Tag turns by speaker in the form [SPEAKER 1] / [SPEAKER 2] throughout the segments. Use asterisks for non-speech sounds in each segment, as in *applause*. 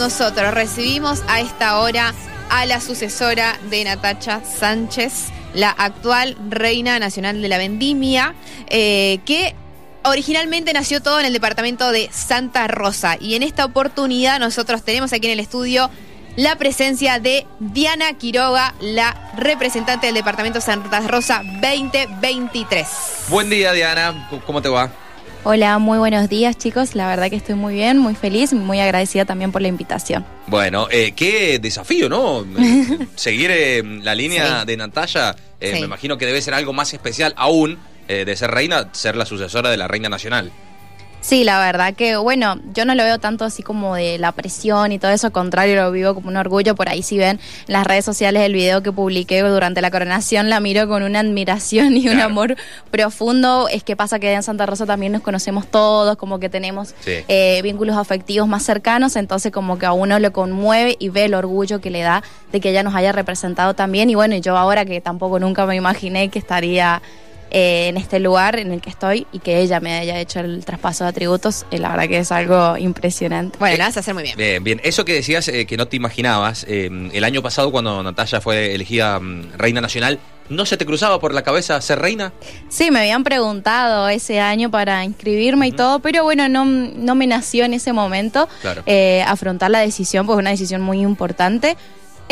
[SPEAKER 1] nosotros recibimos a esta hora a la sucesora de Natacha Sánchez, la actual reina nacional de la vendimia, eh, que originalmente nació todo en el departamento de Santa Rosa. Y en esta oportunidad nosotros tenemos aquí en el estudio la presencia de Diana Quiroga, la representante del departamento Santa Rosa 2023.
[SPEAKER 2] Buen día, Diana. ¿Cómo te va?
[SPEAKER 3] Hola, muy buenos días chicos. La verdad que estoy muy bien, muy feliz, muy agradecida también por la invitación.
[SPEAKER 2] Bueno, eh, qué desafío, ¿no? Eh, *laughs* seguir eh, la línea de Natalia, me imagino que debe ser algo más especial aún de ser reina, ser la sucesora de la reina nacional.
[SPEAKER 3] Sí, la verdad que, bueno, yo no lo veo tanto así como de la presión y todo eso, al contrario, lo vivo como un orgullo. Por ahí si ven en las redes sociales el video que publiqué durante la coronación, la miro con una admiración y un amor profundo. Es que pasa que en Santa Rosa también nos conocemos todos, como que tenemos eh, vínculos afectivos más cercanos, entonces como que a uno lo conmueve y ve el orgullo que le da de que ella nos haya representado también. Y bueno, yo ahora que tampoco nunca me imaginé que estaría eh, en este lugar en el que estoy y que ella me haya hecho el traspaso de atributos, eh, la verdad que es algo impresionante.
[SPEAKER 1] Bueno, vas a hacer muy bien.
[SPEAKER 2] Bien, bien. Eso que decías eh, que no te imaginabas, el año pasado cuando Natalia fue elegida mm, reina nacional, ¿No se te cruzaba por la cabeza ser reina?
[SPEAKER 3] Sí, me habían preguntado ese año para inscribirme y todo, pero bueno, no, no me nació en ese momento afrontar la decisión, pues una decisión muy importante.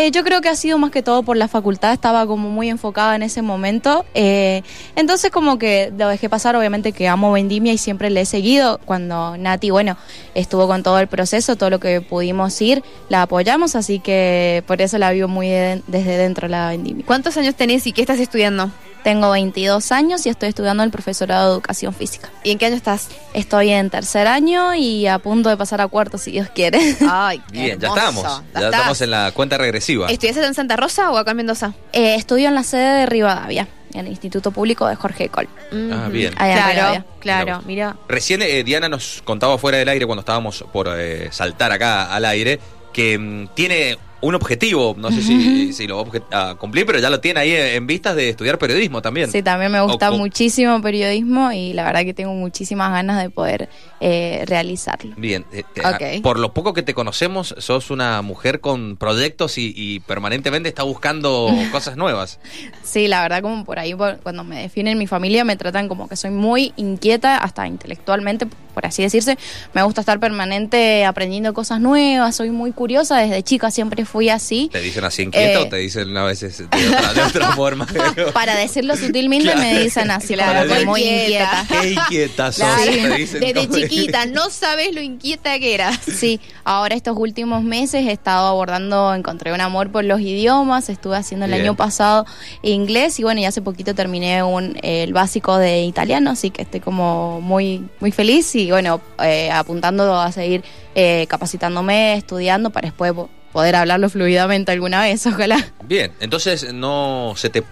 [SPEAKER 3] Eh, yo creo que ha sido más que todo por la facultad, estaba como muy enfocada en ese momento. Eh, entonces como que lo dejé pasar, obviamente que amo Vendimia y siempre le he seguido. Cuando Nati, bueno, estuvo con todo el proceso, todo lo que pudimos ir, la apoyamos, así que por eso la vivo muy desde dentro la Vendimia.
[SPEAKER 1] ¿Cuántos años tenés y qué estás estudiando?
[SPEAKER 3] Tengo 22 años y estoy estudiando el profesorado de educación física.
[SPEAKER 1] ¿Y en qué año estás?
[SPEAKER 3] Estoy en tercer año y a punto de pasar a cuarto, si Dios quiere. *laughs*
[SPEAKER 1] Ay,
[SPEAKER 2] Bien, ya estamos. Ya, estamos en la cuenta regresiva.
[SPEAKER 1] ¿Estudias en Santa Rosa o acá en Mendoza?
[SPEAKER 3] Eh, estudio en la sede de Rivadavia en el Instituto Público de Jorge Col.
[SPEAKER 2] Ah, bien.
[SPEAKER 3] claro, claro, mira.
[SPEAKER 2] Recién eh, Diana nos contaba fuera del aire cuando estábamos por eh, saltar acá al aire que mm, tiene un objetivo, no sé si, lo va a cumplir, pero ya lo tiene ahí en vistas de estudiar periodismo también.
[SPEAKER 3] Sí, también me gusta muchísimo periodismo y la verdad que tengo muchísimas ganas de poder eh, realizarlo.
[SPEAKER 2] Bien, eh, eh, por lo poco que te conocemos, sos una mujer con proyectos y, permanentemente está buscando *laughs* cosas nuevas.
[SPEAKER 3] Sí, la verdad como por ahí cuando me definen mi familia me tratan como que soy muy inquieta, hasta intelectualmente, por así decirse. Me gusta estar permanente aprendiendo cosas nuevas, soy muy curiosa, desde chica siempre fui así.
[SPEAKER 2] ¿Te dicen así inquieta o eh, te dicen a veces de otra, *laughs* forma? *laughs*
[SPEAKER 3] Para decirlo sutilmente me dicen así, claro, muy inquieta. *laughs*
[SPEAKER 2] Qué inquieta sos,
[SPEAKER 1] Desde chiquita, no sabes lo inquieta que eras.
[SPEAKER 3] Sí, ahora estos últimos meses he estado abordando, encontré un amor por los idiomas, estuve haciendo el año pasado inglés y bueno, y hace poquito terminé un, el básico de italiano, así que estoy como muy, muy feliz y bueno, eh, apuntando a seguir eh, capacitándome, estudiando para después poder hablarlo fluidamente alguna vez, ojalá.
[SPEAKER 2] Bien, entonces no se te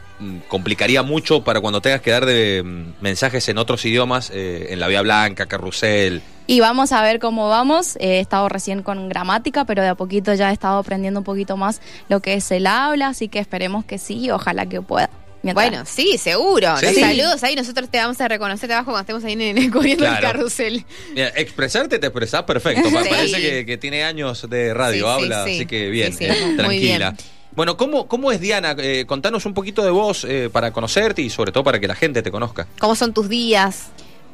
[SPEAKER 2] complicaría mucho para cuando tengas que dar de mm, mensajes en otros idiomas, eh, en la Vía Blanca, Carrusel.
[SPEAKER 3] Y vamos a ver cómo vamos. he estado recién con gramática, pero de a poquito ya he estado aprendiendo un poquito más lo que es el habla, así que esperemos que sí, ojalá que pueda.
[SPEAKER 1] Bueno, sí, seguro. saludos ahí, nosotros te vamos a reconocer abajo cuando estemos ahí en, el, *laughs* corriendo el carrusel.
[SPEAKER 2] expresarte te expresás perfecto. Parece que, tiene años de radio, habla, así que bien, eh, tranquila. Bueno, ¿cómo, ¿cómo es Diana? Eh, contanos un poquito de vos eh, para conocerte y sobre todo para que la gente te conozca.
[SPEAKER 1] ¿Cómo son tus días?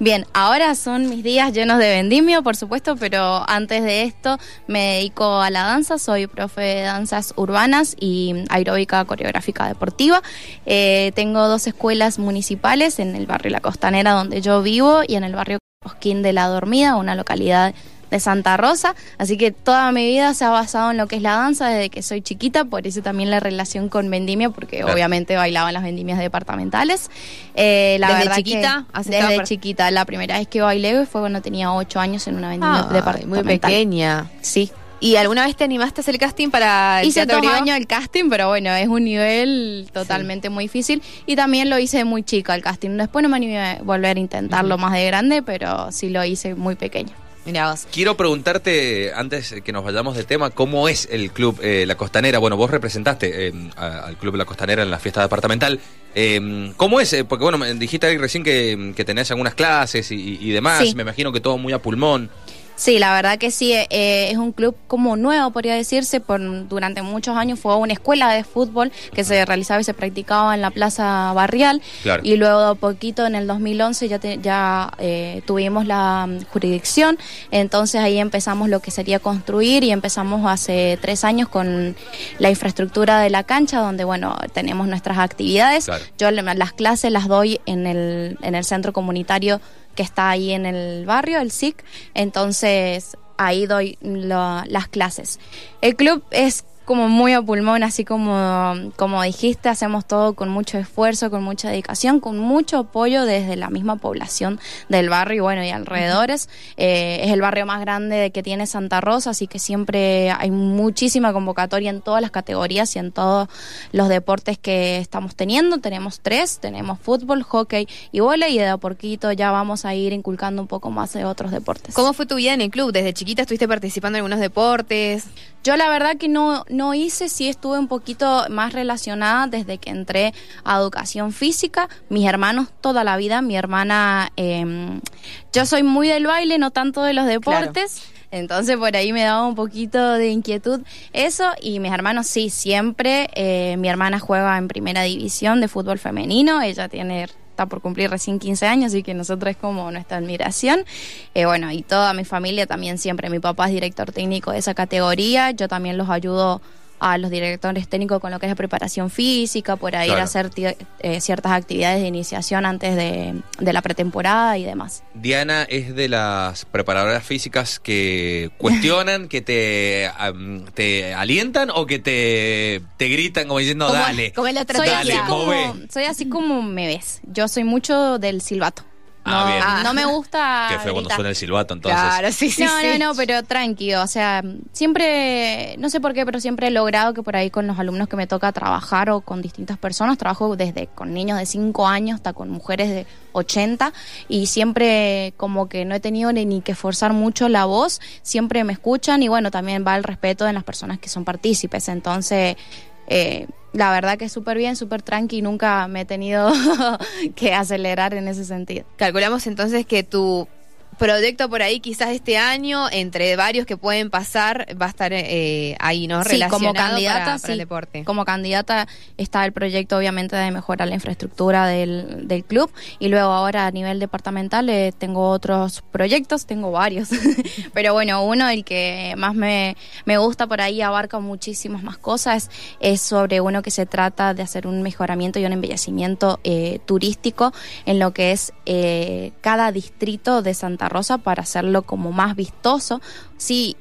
[SPEAKER 3] Bien, ahora son mis días llenos de vendimio, por supuesto, pero antes de esto me dedico a la danza, soy profe de danzas urbanas y aeróbica coreográfica deportiva. Eh, tengo dos escuelas municipales en el barrio La Costanera donde yo vivo y en el barrio Cosquín de la Dormida, una localidad de Santa Rosa, así que toda mi vida se ha basado en lo que es la danza desde que soy chiquita, por eso también la relación con vendimia, porque obviamente bailaba en las vendimias departamentales.
[SPEAKER 1] Eh, la ¿Desde chiquita?
[SPEAKER 3] desde chiquita, la primera vez que bailé fue cuando tenía ocho años en una vendimia departamental.
[SPEAKER 1] Muy pequeña.
[SPEAKER 3] Sí.
[SPEAKER 1] ¿Y alguna vez te animaste a hacer el casting para
[SPEAKER 3] el Hice dos años el casting, pero bueno, es un nivel totalmente muy difícil. Y también lo hice muy chica el casting. Después no me animé a volver a intentarlo más de grande, pero sí lo hice muy pequeño.
[SPEAKER 2] Quiero preguntarte, antes que nos vayamos de tema, ¿cómo es el club eh, La Costanera? Bueno, vos representaste eh, al club La Costanera en la fiesta departamental. Eh, ¿Cómo es? Porque bueno, dijiste ahí recién que, tenés algunas clases y, demás. Me imagino que todo muy a pulmón.
[SPEAKER 3] Sí, la verdad que sí, eh, es un club como nuevo, podría decirse, por, durante muchos años fue una escuela de fútbol que se realizaba y se practicaba en la Plaza Barrial. Y luego a poquito en el 2011 ya, ya eh, tuvimos la mm, jurisdicción, entonces ahí empezamos lo que sería construir y empezamos hace tres años con la infraestructura de la cancha donde, bueno, tenemos nuestras actividades. Yo las clases las doy en el, en el centro comunitario que está ahí en el barrio, el SIC. Entonces ahí doy las clases. El club es como muy a pulmón, así como, como dijiste, hacemos todo con mucho esfuerzo, con mucha dedicación, con mucho apoyo desde la misma población del barrio y bueno, y alrededores. Eh, es el barrio más grande que tiene Santa Rosa, así que siempre hay muchísima convocatoria en todas las categorías y en todos los deportes que estamos teniendo. Tenemos tres, tenemos fútbol, hockey y volei y de a poquito ya vamos a ir inculcando un poco más de otros deportes.
[SPEAKER 1] ¿Cómo fue tu vida en el club? ¿Desde chiquita estuviste participando en algunos deportes?
[SPEAKER 3] Yo la verdad que no, no hice, sí estuve un poquito más relacionada desde que entré a educación física. Mis hermanos toda la vida, mi hermana, eh, yo soy muy del baile, no tanto de los deportes. Entonces por ahí me daba un poquito de inquietud eso y mis hermanos sí, siempre. Eh, mi hermana juega en primera división de fútbol femenino, ella tiene por cumplir recién 15 años, así que nosotros es como nuestra admiración. Eh, bueno, y toda mi familia también siempre, mi papá es director técnico de esa categoría, yo también los ayudo a los directores técnicos con lo que es la preparación física, por ir a hacer eh, ciertas actividades de iniciación antes de, la pretemporada y demás.
[SPEAKER 2] Diana es de las preparadoras físicas que cuestionan, *laughs* que te, te alientan o que te, te gritan como diciendo, dale,
[SPEAKER 3] como soy, dale, soy así como me ves. Yo soy mucho del silbato. Ah, no, no me gusta.
[SPEAKER 2] Que fue cuando suena el silbato, entonces.
[SPEAKER 3] Claro, sí, sí. No, no, no, pero tranquilo. O sea, siempre, no sé por qué, pero siempre he logrado que por ahí con los alumnos que me toca trabajar o con distintas personas, trabajo desde con niños de 5 años hasta con mujeres de 80 y siempre como que no he tenido ni, que forzar mucho la voz, siempre me escuchan y bueno, también va el respeto de las personas que son partícipes. Entonces, eh, la verdad que súper bien, súper tranqui, nunca me he tenido *laughs* que acelerar en ese sentido.
[SPEAKER 1] Calculamos entonces que tu proyecto por ahí quizás este año, entre varios que pueden pasar, va a estar eh, ahí, ¿no?
[SPEAKER 3] Sí, como candidata, para, el deporte. Como candidata está el proyecto obviamente de mejorar la infraestructura del, del club y luego ahora a nivel departamental eh, tengo otros proyectos, tengo varios, *laughs* pero bueno, uno el que más me, me gusta por ahí abarca muchísimas más cosas, es sobre uno que se trata de hacer un mejoramiento y un embellecimiento eh, turístico en lo que es cada distrito de Santa Rosa para hacerlo como más vistoso. Sí,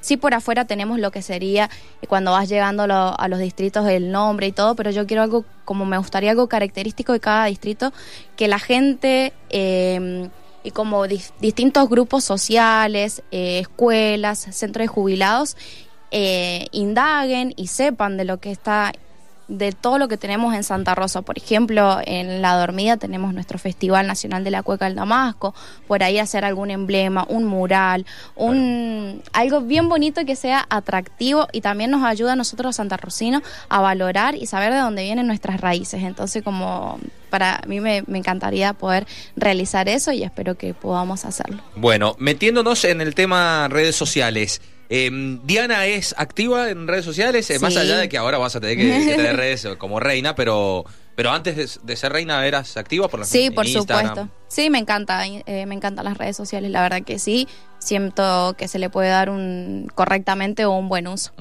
[SPEAKER 3] sí por afuera tenemos lo que sería eh, cuando vas llegando a los distritos el nombre y todo, pero yo quiero algo como me gustaría algo característico de cada distrito, que la gente em, y como distintos grupos sociales, eh, escuelas, centros de jubilados, eh, indaguen y sepan de lo que está de todo lo que tenemos en Santa Rosa. Por ejemplo, en La Dormida tenemos nuestro Festival Nacional de la Cueca del Damasco, por ahí hacer algún emblema, un mural, un algo bien bonito que sea atractivo y también nos ayuda a nosotros Santa Rosinos a valorar y saber de dónde vienen nuestras raíces. Entonces, como para mí me encantaría poder realizar eso y espero que podamos hacerlo.
[SPEAKER 2] Bueno, metiéndonos en el tema redes sociales. Em, Diana es activa en redes sociales, eh, más allá de que ahora vas a tener que, tener *laughs* redes como reina, pero pero antes de, ser reina eras activa por las
[SPEAKER 3] Sí, por supuesto. Sí, me encanta, eh, me encantan las redes sociales, la verdad que sí. Siento que se le puede dar un correctamente o un buen uso.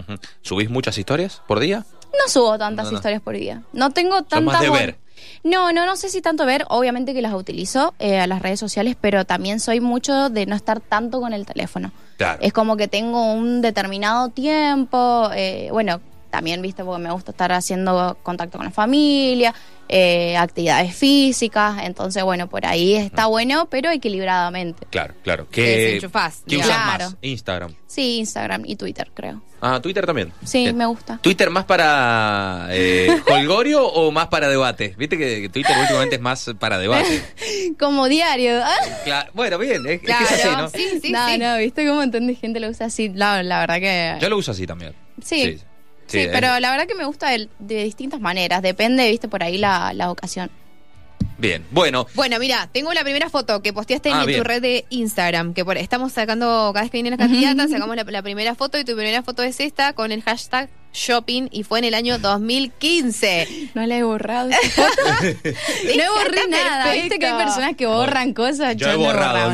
[SPEAKER 2] ¿Subís muchas historias por día?
[SPEAKER 3] No subo tantas historias por día. No tengo tantas.
[SPEAKER 2] de ver.
[SPEAKER 3] No, no, no sé si tanto ver. Obviamente que las utilizo eh, a las redes sociales, pero también soy mucho de no estar tanto con el teléfono. Es como que tengo un determinado tiempo, eh, bueno, también, viste, porque me gusta estar haciendo contacto con la familia, eh, actividades físicas, entonces, bueno, por ahí está bueno, pero equilibradamente.
[SPEAKER 2] Claro, claro. ¿Qué, ¿qué usas más? Instagram.
[SPEAKER 3] Sí, Instagram y Twitter, creo.
[SPEAKER 2] Ah, Twitter también.
[SPEAKER 3] Sí, me gusta.
[SPEAKER 2] ¿Twitter más para eh, *laughs* holgorio o más para debate? Viste que Twitter últimamente es más para debate. *laughs*
[SPEAKER 3] Como diario. *laughs*
[SPEAKER 2] bueno, bien, es, que es así, ¿no?
[SPEAKER 3] Sí, sí, no, no, viste cómo entendés gente lo usa así. La, la verdad que.
[SPEAKER 2] Yo lo uso así también.
[SPEAKER 3] sí. Sí, pero la verdad que me gusta de, distintas maneras. Depende, viste, por ahí la, ocasión.
[SPEAKER 2] Bien, bueno.
[SPEAKER 1] Bueno, mira, tengo la primera foto que posteaste en ah, tu red de Instagram, que por, estamos sacando, cada vez que vienen las candidatas, *laughs* sacamos la, primera foto y tu primera foto es esta con el hashtag shopping y fue en el año 2015.
[SPEAKER 3] No la he borrado. *laughs* no borré nada. Viste que hay personas que borran cosas.
[SPEAKER 2] Yo, he borrado,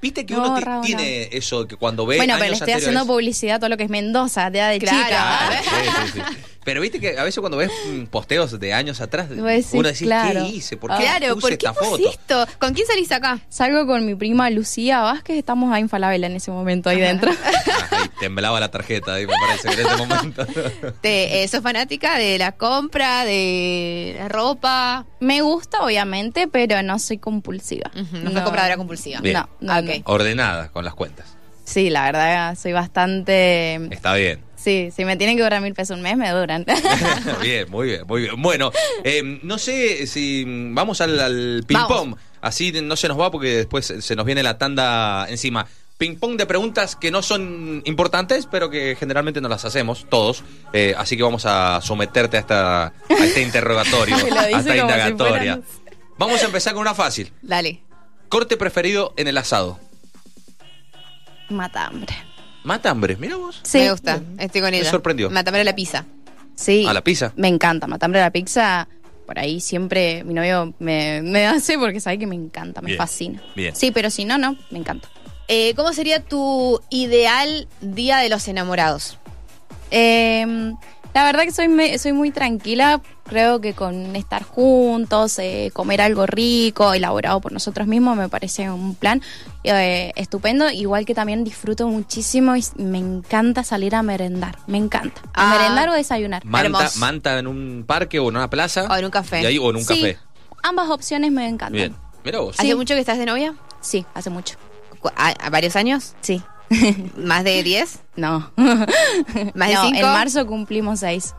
[SPEAKER 2] Viste que uno tiene eso que cuando ve.
[SPEAKER 3] Bueno, pero le estoy haciendo publicidad a todo lo que es Mendoza, de, de chica.
[SPEAKER 2] Sí, sí, sí. *laughs* Pero viste que a veces cuando ves mm, posteos de años atrás, uno dice, ¿qué hice? ¿Por qué
[SPEAKER 1] claro,
[SPEAKER 2] puse
[SPEAKER 1] esta
[SPEAKER 2] foto?
[SPEAKER 1] Esto? ¿Con quién salís acá?
[SPEAKER 3] Salgo con mi prima Lucía Vázquez, estamos a Infalabela en ese momento ahí dentro.
[SPEAKER 2] ahí temblaba la tarjeta, ahí me parece, en ese momento. *laughs*
[SPEAKER 1] Te, eh, ¿Sos fanática de la compra, de la ropa?
[SPEAKER 3] Me gusta, obviamente, pero no soy compulsiva.
[SPEAKER 1] No, soy compradora compulsiva.
[SPEAKER 3] No, no,
[SPEAKER 2] Ordenada con las cuentas.
[SPEAKER 3] Sí, la verdad, soy bastante...
[SPEAKER 2] Está bien.
[SPEAKER 3] Sí, si me tienen que durar mil pesos un mes, me duran. *laughs*
[SPEAKER 2] bien, muy bien, muy bien. Bueno, em, no sé si vamos al, ping-pong. Así no se nos va porque después se nos viene la tanda encima. Ping-pong de preguntas que no son importantes, pero que generalmente no las hacemos todos. Eh, así que vamos a someterte a, esta, a este *laughs* interrogatorio, a esta indagatoria. Vamos a empezar con una fácil.
[SPEAKER 1] Dale.
[SPEAKER 2] Corte preferido en el asado.
[SPEAKER 3] Matambre.
[SPEAKER 2] Matambre, mira vos.
[SPEAKER 1] Sí. Me gusta, estoy con ella.
[SPEAKER 2] Me sorprendió.
[SPEAKER 1] Matambre a la pizza.
[SPEAKER 3] Sí.
[SPEAKER 2] ¿A la pizza?
[SPEAKER 3] Me encanta, matambre a la pizza. Por ahí siempre mi novio me, me hace porque sabe que me encanta, me fascina.
[SPEAKER 2] Bien.
[SPEAKER 3] Sí, pero si no, no, me encanta.
[SPEAKER 1] Eh, ¿Cómo sería tu ideal día de los enamorados?
[SPEAKER 3] Eh, la verdad que soy, soy muy tranquila, creo que con estar juntos, eh, comer algo rico, elaborado por nosotros mismos, me parece un plan eh, estupendo, igual que también disfruto muchísimo y me encanta salir a merendar, me encanta. A ah. merendar o desayunar.
[SPEAKER 2] Manta, manta, en un parque o en una plaza.
[SPEAKER 1] O en un café.
[SPEAKER 2] o en un café.
[SPEAKER 3] Ambas opciones me encantan.
[SPEAKER 2] Bien, mira vos.
[SPEAKER 1] ¿Hace mucho que estás de novia?
[SPEAKER 3] Sí, hace mucho.
[SPEAKER 1] ¿A, varios años?
[SPEAKER 3] Sí. *laughs*
[SPEAKER 1] ¿Más de 10?
[SPEAKER 3] No. *laughs*
[SPEAKER 1] ¿Más de 5?
[SPEAKER 3] en marzo cumplimos 6.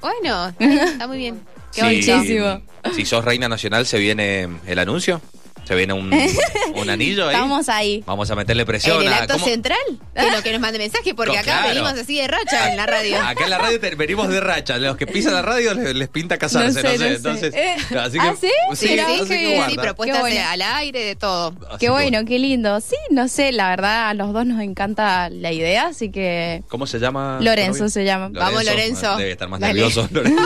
[SPEAKER 1] Bueno, está muy bien. *laughs*
[SPEAKER 3] Qué muchísimo.
[SPEAKER 2] Si sos reina nacional, ¿se viene el anuncio? ¿Se viene un, *laughs* un anillo ahí?
[SPEAKER 3] Vamos ahí.
[SPEAKER 2] Vamos a meterle presión.
[SPEAKER 1] ¿En el acto central? *laughs* Que, lo, que nos mande mensaje, porque acá venimos así de racha en la radio.
[SPEAKER 2] Acá en la radio venimos de racha. Los que pisan la radio les, pinta casarse, no sé. Entonces,
[SPEAKER 3] eh, así que, ¿Ah, sí?
[SPEAKER 1] Sí, sí, sí, sí propuestas al aire, de todo.
[SPEAKER 3] qué bueno, qué lindo. Sí, no sé, la verdad, a los dos nos encanta la idea, así que...
[SPEAKER 2] ¿Cómo se llama?
[SPEAKER 3] Lorenzo se llama.
[SPEAKER 1] Vamos, Lorenzo.
[SPEAKER 2] Debe estar más nervioso, *laughs* Lorenzo.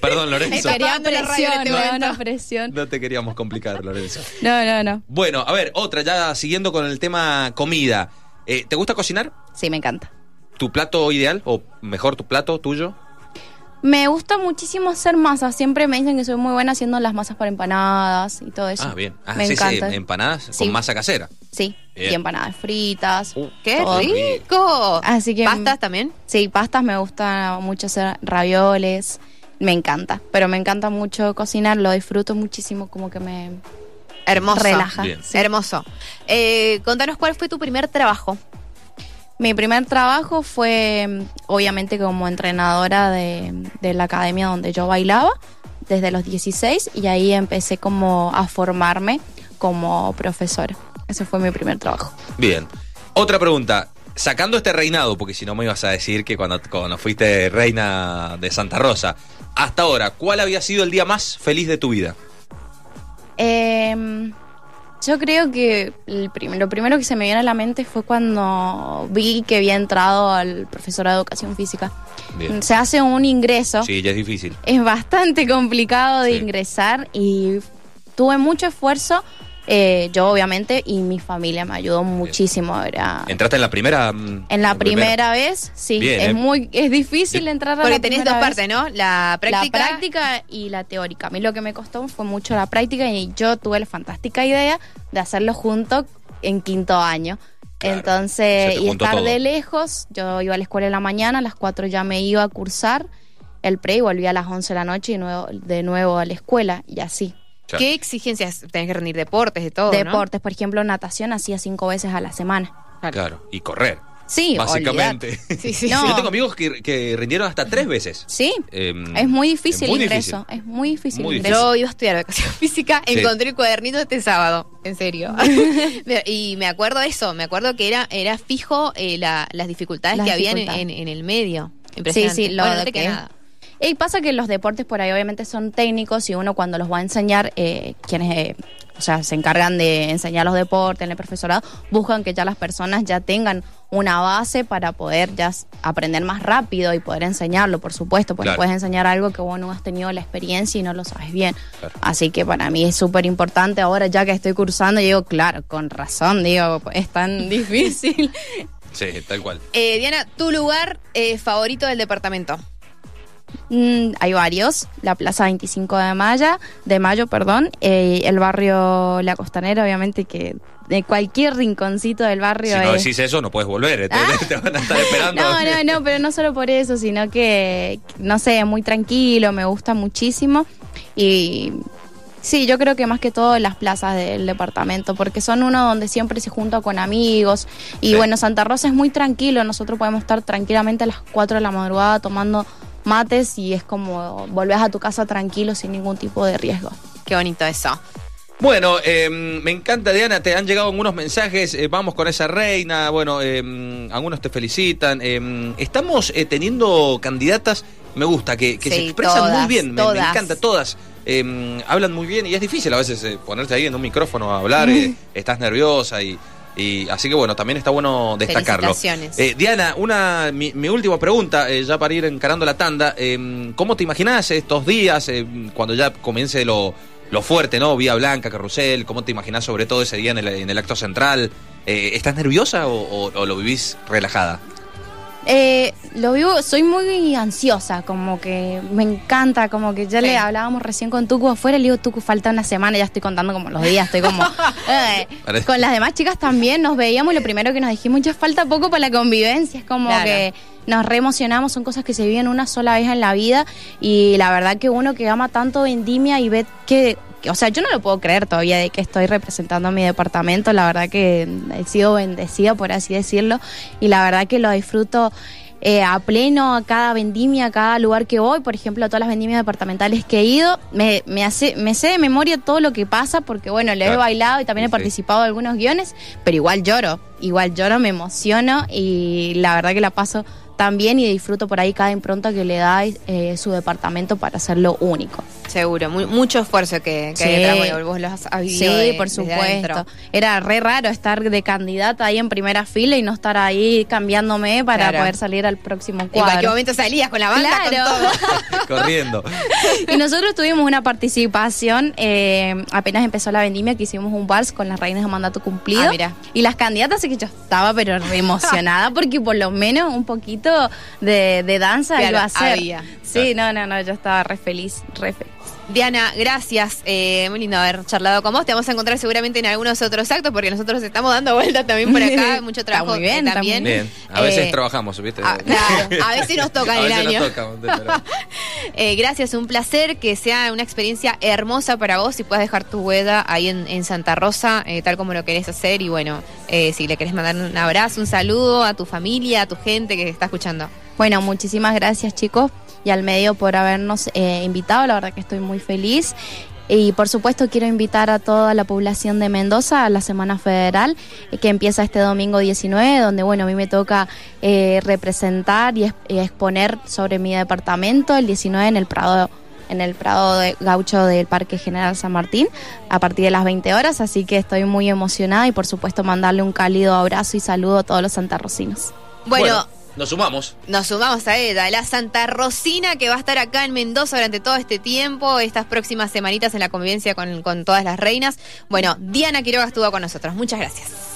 [SPEAKER 2] Perdón, Lorenzo.
[SPEAKER 3] presión, no, no, presión.
[SPEAKER 2] No te queríamos complicar, Lorenzo.
[SPEAKER 3] No, no, no.
[SPEAKER 2] Bueno, a ver, otra, ya siguiendo con el tema comida. Eh, ¿Te gusta cocinar?
[SPEAKER 3] Sí, me encanta.
[SPEAKER 2] ¿Tu plato ideal o mejor tu plato tuyo?
[SPEAKER 3] Me gusta muchísimo hacer masas. Siempre me dicen que soy muy buena haciendo las masas para empanadas y todo eso.
[SPEAKER 2] Ah, bien. Ah, me encanta. empanadas con masa casera.
[SPEAKER 3] Sí, y empanadas fritas.
[SPEAKER 1] Uh, ¡Qué rico!
[SPEAKER 3] Así que
[SPEAKER 1] ¿Pastas también?
[SPEAKER 3] Sí, pastas me gusta mucho hacer ravioles. Me encanta, pero me encanta mucho cocinar, lo disfruto muchísimo, como que me,
[SPEAKER 1] Hermoso.
[SPEAKER 3] Relaja.
[SPEAKER 1] Hermoso. Eh, contanos cuál fue tu primer trabajo.
[SPEAKER 3] Mi primer trabajo fue, obviamente, como entrenadora de, la academia donde yo bailaba desde los 16 y ahí empecé como a formarme como profesora. Ese fue mi primer trabajo.
[SPEAKER 2] Bien. Otra pregunta. Sacando este reinado, porque si no me ibas a decir que cuando, cuando fuiste reina de Santa Rosa, hasta ahora, ¿cuál había sido el día más feliz de tu vida?
[SPEAKER 3] Eh, yo creo que el lo primero que se me viene a la mente fue cuando vi que había entrado al profesor de educación física. Se hace un ingreso.
[SPEAKER 2] Sí, ya es difícil.
[SPEAKER 3] Es bastante complicado de ingresar y tuve mucho esfuerzo eh, yo obviamente y mi familia me ayudó muchísimo. Era...
[SPEAKER 2] ¿Entraste en la primera?
[SPEAKER 3] Mm, en la primera, vez, sí. es eh. muy es difícil entrar a
[SPEAKER 1] Porque tenés dos partes, ¿no? La práctica.
[SPEAKER 3] La práctica y la teórica. A mí lo que me costó fue mucho la práctica y yo tuve la fantástica idea de hacerlo junto en quinto año. Entonces, y estar de lejos, yo iba a la escuela en la mañana, a las 4 ya me iba a cursar el pre y volvía a las 11 de la noche y nuevo, de nuevo a la escuela y así.
[SPEAKER 1] ¿Qué exigencias tenés que rendir? Deportes, de todo.
[SPEAKER 3] Deportes, por ejemplo, natación hacía cinco veces a la semana.
[SPEAKER 2] Claro, y correr.
[SPEAKER 3] Sí,
[SPEAKER 2] básicamente. *laughs* Sí, sí, Yo tengo amigos que, rindieron hasta tres veces.
[SPEAKER 3] Sí, em, es muy difícil el ingreso. Es muy difícil.
[SPEAKER 1] Yo iba a estudiar educación *laughs* física, encontré el cuadernito este sábado, en serio. *laughs* y me acuerdo eso, me acuerdo que era, era fijo eh, las dificultades que había en, el medio. Impresionante.
[SPEAKER 3] Sí, sí, lo que, nada. Y pasa que los deportes por ahí obviamente son técnicos y uno cuando los va a enseñar, eh, quienes eh, o sea, se encargan de enseñar los deportes en el profesorado, buscan que ya las personas ya tengan una base para poder ya aprender más rápido y poder enseñarlo, por supuesto, porque puedes enseñar algo que vos no has tenido la experiencia y no lo sabes bien. Así que para mí es súper importante ahora ya que estoy cursando, digo, claro, con razón, digo, es tan *laughs* difícil.
[SPEAKER 2] Sí, tal cual.
[SPEAKER 1] Eh, Diana, tu lugar eh, favorito del departamento.
[SPEAKER 3] Mm, hay varios, la Plaza 25 de Mayo, de Mayo, perdón, eh, el barrio La Costanera, obviamente que de cualquier rinconcito del barrio.
[SPEAKER 2] Si no decís eso, no puedes volver, te, ah. *laughs* van a estar esperando.
[SPEAKER 3] No, no, no, pero no solo por eso, sino que, no sé, muy tranquilo, me gusta muchísimo. Y sí, yo creo que más que todo las plazas del departamento, porque son uno donde siempre se junta con amigos. Y bueno, Santa Rosa es muy tranquilo, nosotros podemos estar tranquilamente a las 4 de la madrugada tomando mates y es como volvés a tu casa tranquilo sin ningún tipo de riesgo.
[SPEAKER 1] Qué bonito eso.
[SPEAKER 2] Bueno, em, me encanta, Diana, te han llegado algunos mensajes, eh, vamos con esa reina, bueno, em, algunos te felicitan. Em, estamos eh, teniendo candidatas, me gusta, que, se expresan muy bien, me, encanta, todas. hablan muy bien y es difícil a veces eh, ponerte ahí en un micrófono a hablar, estás nerviosa y y así que bueno, también está bueno destacarlo. Eh, Diana, una mi, última pregunta, eh, ya para ir encarando la tanda. Eh, ¿Cómo te imaginas estos días, cuando ya comience lo, lo, fuerte, ¿no? Vía Blanca, Carrusel, ¿cómo te imaginas sobre todo ese día en el, acto central? ¿Estás nerviosa o lo vivís relajada?
[SPEAKER 3] Eh, lo vivo, soy muy ansiosa, como que me encanta, como que ya le hablábamos recién con Tucu afuera, le digo, Tucu, falta una semana, ya estoy contando como los días, estoy como... *laughs* Eh, con las demás chicas también nos veíamos y lo primero que nos dijimos, ya falta poco para la convivencia, es como que nos reemocionamos, son cosas que se viven una sola vez en la vida y la verdad que uno que ama tanto Vendimia y ve que o sea, yo no lo puedo creer todavía de que estoy representando a mi departamento, la verdad que he sido bendecida, por así decirlo, y la verdad que lo disfruto. Eh, a pleno a cada vendimia, a cada lugar que voy, por ejemplo, a todas las vendimias departamentales que he ido, me, me, hace, me sé de memoria todo lo que pasa, porque bueno, le he bailado y también he participado en algunos guiones, pero igual lloro, igual lloro, me emociono y la verdad que la paso también y disfruto por ahí cada impronta que le da eh, su departamento para hacerlo único.
[SPEAKER 1] Seguro, mucho esfuerzo que, que vos lo has vivido
[SPEAKER 3] Sí, por supuesto. Era re raro estar de candidata ahí en primera fila y no estar ahí cambiándome para poder salir al próximo cuadro. En
[SPEAKER 1] cualquier momento salías con la banda claro. *laughs*
[SPEAKER 2] corriendo. *laughs*
[SPEAKER 3] y nosotros tuvimos una participación eh, apenas empezó la vendimia que hicimos un vals con las reinas de mandato cumplido. Ah, mira. Y las candidatas, así que yo estaba pero re emocionada *laughs* porque por lo menos un poquito de, danza iba a hacer. Sí, no, no, no, yo estaba re feliz, re feliz.
[SPEAKER 1] Diana, gracias. Eh, muy lindo haber charlado con vos. Te vamos a encontrar seguramente en algunos otros actos porque nosotros estamos dando vueltas también por acá. *laughs* Mucho trabajo muy bien, también.
[SPEAKER 2] Bien. A veces eh, trabajamos, ¿viste?
[SPEAKER 1] A, claro, a veces nos *laughs* toca el año. *laughs* eh, gracias, un placer. Que sea una experiencia hermosa para vos y puedas dejar tu huella ahí en, Santa Rosa, eh, tal como lo querés hacer. Y bueno, si le querés mandar un abrazo, un saludo a tu familia, a tu gente que está escuchando.
[SPEAKER 3] Bueno, muchísimas gracias, chicos y al medio por habernos eh, invitado. La verdad que estoy muy feliz. Y por supuesto quiero invitar a toda la población de Mendoza a la Semana Federal eh, que empieza este domingo 19, donde bueno, a mí me toca eh, representar y exponer sobre mi departamento el 19 en el Prado en el Prado de Gaucho del Parque General San Martín a partir de las 20 horas, así que estoy muy emocionada y por supuesto mandarle un cálido abrazo y saludo a todos los santarrocinos.
[SPEAKER 2] bueno nos sumamos.
[SPEAKER 1] Nos sumamos a ella, la Santa Rosina que va a estar acá en Mendoza durante todo este tiempo, estas próximas semanitas en la convivencia con, con todas las reinas. Bueno, Diana Quiroga estuvo con nosotros. Muchas gracias.